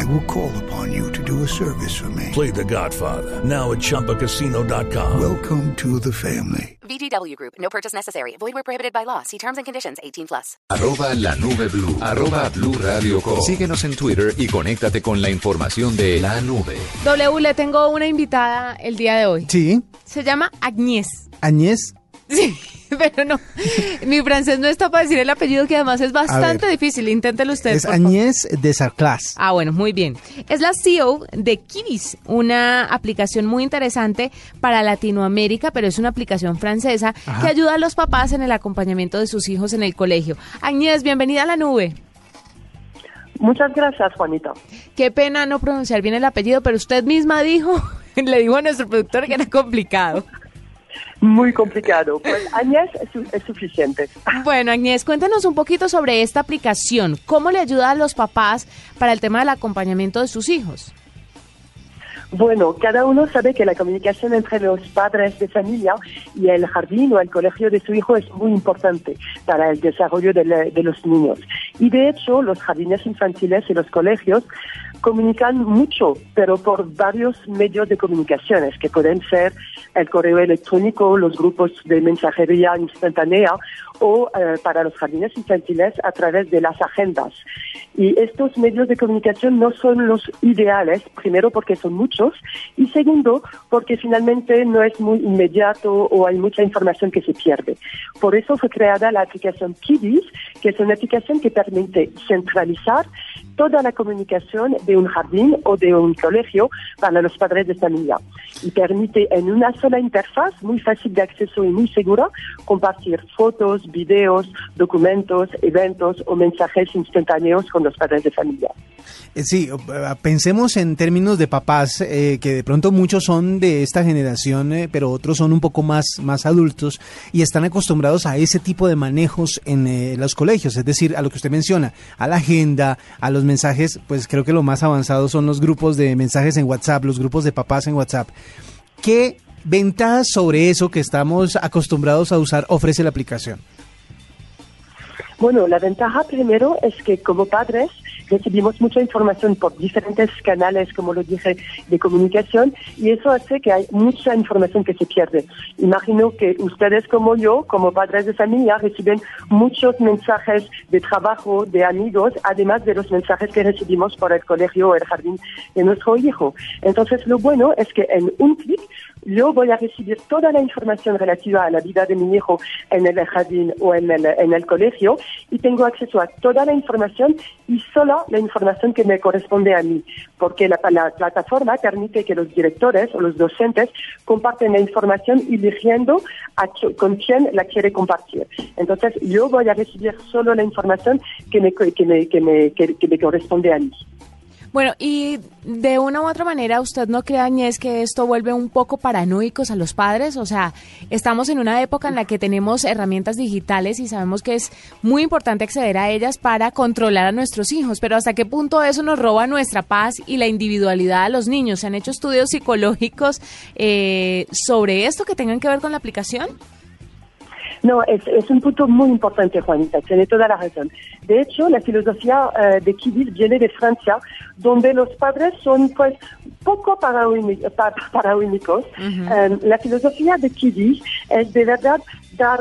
I will call upon you to do a service for me. Play The Godfather now at ChumbaCasino.com. Welcome to the family. VGW Group. No purchase necessary. Void where prohibited by law. See terms and conditions. 18 plus. Arroba la nube blue. Arroba blue radio com. Síguenos en Twitter y conéctate con la información de la nube. W, le tengo una invitada el día de hoy. Sí, Se llama Agnès. Añez. Sí, pero no. Mi francés no está para decir el apellido, que además es bastante ver. difícil. Inténtelo usted. Es. Añez de Sarclas. Ah, bueno, muy bien. Es la CEO de Kibis, una aplicación muy interesante para Latinoamérica, pero es una aplicación francesa que ayuda a los papás en el acompañamiento de sus hijos en el colegio. Agnès, bienvenida a la nube. Muchas gracias, Juanita. Qué pena no pronunciar bien el apellido, pero usted misma dijo, le dijo a nuestro productor que era complicado. Muy complicado. Pues Añez es, su- es suficiente. Bueno, Agnès, cuéntanos un poquito sobre esta aplicación. ¿Cómo le ayuda a los papás para el tema del acompañamiento de sus hijos? Bueno, cada uno sabe que la comunicación entre los padres de familia y el jardín o el colegio de su hijo es muy importante para el desarrollo de, la- de los niños. Y de hecho, los jardines infantiles y los colegios comunican mucho, pero por varios medios de comunicaciones, que pueden ser el correo electrónico, los grupos de mensajería instantánea o eh, para los jardines infantiles a través de las agendas. Y estos medios de comunicación no son los ideales, primero porque son muchos y segundo porque finalmente no es muy inmediato o hay mucha información que se pierde. Por eso fue creada la aplicación Kiddies, que es una aplicación que permite centralizar toda la comunicación de un jardín o de un colegio para los padres de familia y permite en una sola interfaz muy fácil de acceso y muy segura compartir fotos, videos, documentos, eventos o mensajes instantáneos con los padres de familia. Eh, Sí, eh, pensemos en términos de papás, eh, que de pronto muchos son de esta generación, eh, pero otros son un poco más, más adultos y están acostumbrados a ese tipo de manejos en eh, los colegios, es decir, a lo que usted menciona, a la agenda, a los mensajes, pues creo que lo más avanzado son los grupos de mensajes en WhatsApp, los grupos de papás en WhatsApp. ¿Qué ventajas sobre eso que estamos acostumbrados a usar ofrece la aplicación? Bueno, la ventaja primero es que como padres recibimos mucha información por diferentes canales, como lo dije, de comunicación y eso hace que hay mucha información que se pierde. Imagino que ustedes como yo, como padres de familia, reciben muchos mensajes de trabajo, de amigos, además de los mensajes que recibimos por el colegio o el jardín de nuestro hijo. Entonces, lo bueno es que en un clic yo voy a recibir toda la información relativa a la vida de mi hijo en el jardín o en el, en el colegio y tengo acceso a toda la información y solo la información que me corresponde a mí, porque la, la plataforma permite que los directores o los docentes comparten la información eligiendo a con quién la quiere compartir. Entonces yo voy a recibir solo la información que me, que me, que me, que me corresponde a mí. Bueno, y de una u otra manera, ¿usted no cree, Añez, que esto vuelve un poco paranoicos a los padres? O sea, estamos en una época en la que tenemos herramientas digitales y sabemos que es muy importante acceder a ellas para controlar a nuestros hijos, pero ¿hasta qué punto eso nos roba nuestra paz y la individualidad a los niños? ¿Se han hecho estudios psicológicos eh, sobre esto que tengan que ver con la aplicación? No, es, es un punto muy importante, Juanita, tiene toda la razón. De hecho, la filosofía eh, de Kidis viene de Francia, donde los padres son pues poco paraúnicos. Eh, la filosofía de Kidis es de verdad dar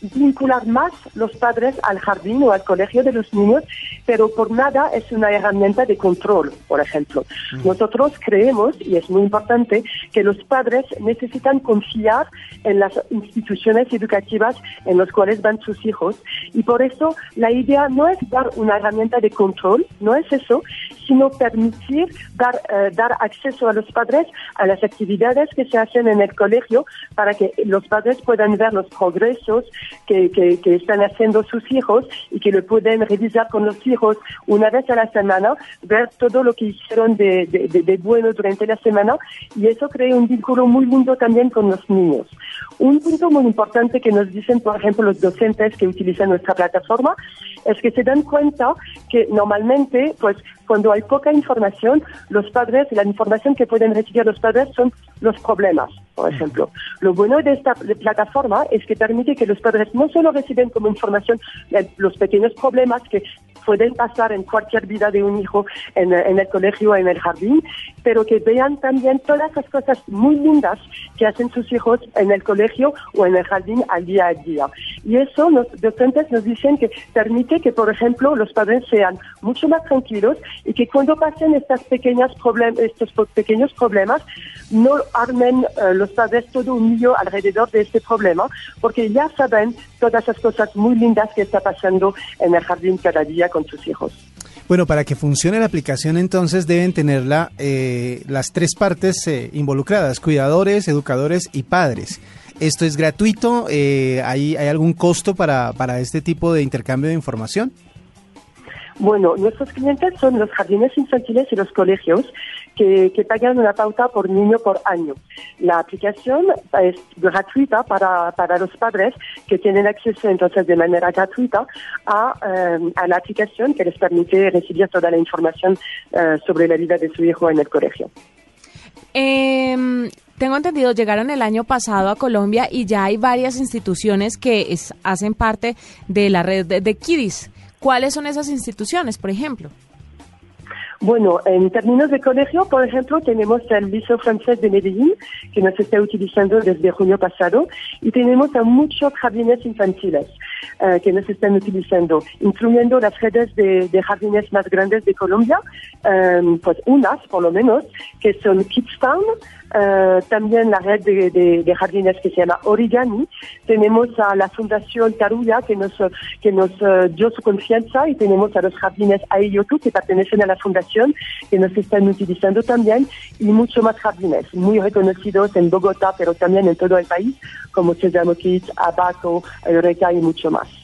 vincular más los padres al jardín o al colegio de los niños, pero por nada es una herramienta de control, por ejemplo. Nosotros creemos, y es muy importante, que los padres necesitan confiar en las instituciones educativas en las cuales van sus hijos, y por eso la idea no es dar una herramienta de control, no es eso, sino permitir dar, eh, dar acceso a los padres a las actividades que se hacen en el colegio para que los padres puedan ver los progresos que, que, que están haciendo sus hijos y que lo pueden revisar con los hijos una vez a la semana, ver todo lo que hicieron de, de, de, de bueno durante la semana y eso crea un vínculo muy lindo también con los niños. Un punto muy importante que nos dicen, por ejemplo, los docentes que utilizan nuestra plataforma es que se dan cuenta normalmente, pues, cuando hay poca información, los padres, la información que pueden recibir los padres son los problemas, por ejemplo. Lo bueno de esta plataforma es que permite que los padres no solo reciben como información los pequeños problemas que pueden pasar en cualquier vida de un hijo en, en el colegio o en el jardín, pero que vean también todas las cosas muy lindas que hacen sus hijos en el colegio o en el jardín al día a día. Y eso los docentes nos dicen que permite que, por ejemplo, los padres sean mucho más tranquilos y que cuando pasen estas pequeñas estos pequeños problemas, no armen eh, los padres todo un lío alrededor de este problema, porque ya saben todas esas cosas muy lindas que está pasando en el jardín cada día con sus hijos. Bueno, para que funcione la aplicación entonces deben tenerla eh, las tres partes eh, involucradas, cuidadores, educadores y padres. ¿Esto es gratuito? Eh, ¿hay, ¿Hay algún costo para, para este tipo de intercambio de información? Bueno, nuestros clientes son los jardines infantiles y los colegios que, que, pagan una pauta por niño por año. La aplicación es gratuita para, para los padres que tienen acceso entonces de manera gratuita a, eh, a la aplicación que les permite recibir toda la información eh, sobre la vida de su hijo en el colegio. Eh, tengo entendido, llegaron el año pasado a Colombia y ya hay varias instituciones que es, hacen parte de la red de, de Kidis. ¿Cuáles son esas instituciones, por ejemplo? Bueno, en términos de colegio, por ejemplo, tenemos el Liceo Francés de Medellín, que nos está utilizando desde junio pasado, y tenemos a muchos jardines infantiles uh, que nos están utilizando, incluyendo las redes de, jardines más grandes de Colombia, um, pues unas por lo menos, que son Kids Town, Uh, también la red de, de, de, jardines que se llama Origami. Tenemos a la Fundación Taruya que nos, que nos uh, dio su confianza y tenemos a los jardines Ayotu que pertenecen a la fundación que nos están utilizando también y muchos más jardines muy reconocidos en Bogotá pero también en todo el país como Sesamo Kids, Abaco, Eureka y mucho más.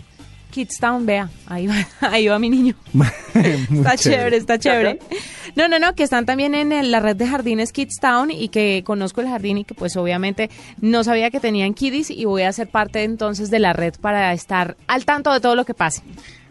Kids Town, vea, ahí va, ahí va mi niño. está chévere, está chévere. No, no, no, que están también en el, la red de jardines Kids Town y que conozco el jardín y que pues obviamente no sabía que tenían kiddies y voy a ser parte entonces de la red para estar al tanto de todo lo que pase.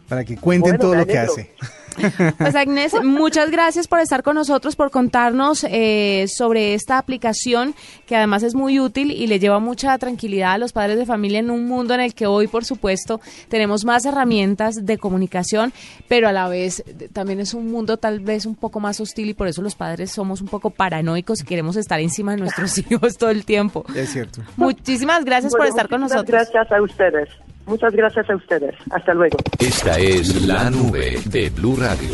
Para que cuenten bueno, todo lo que hace. Pues Agnes, muchas gracias por estar con nosotros, por contarnos eh, sobre esta aplicación que además es muy útil y le lleva mucha tranquilidad a los padres de familia en un mundo en el que hoy, por supuesto, tenemos más herramientas de comunicación, pero a la vez también es un mundo tal vez un poco más hostil y por eso los padres somos un poco paranoicos y queremos estar encima de nuestros hijos todo el tiempo. Es cierto. Muchísimas gracias bueno, por estar con nosotros. Gracias a ustedes. Muchas gracias a ustedes. Hasta luego. Esta es la nube de Blue Radio.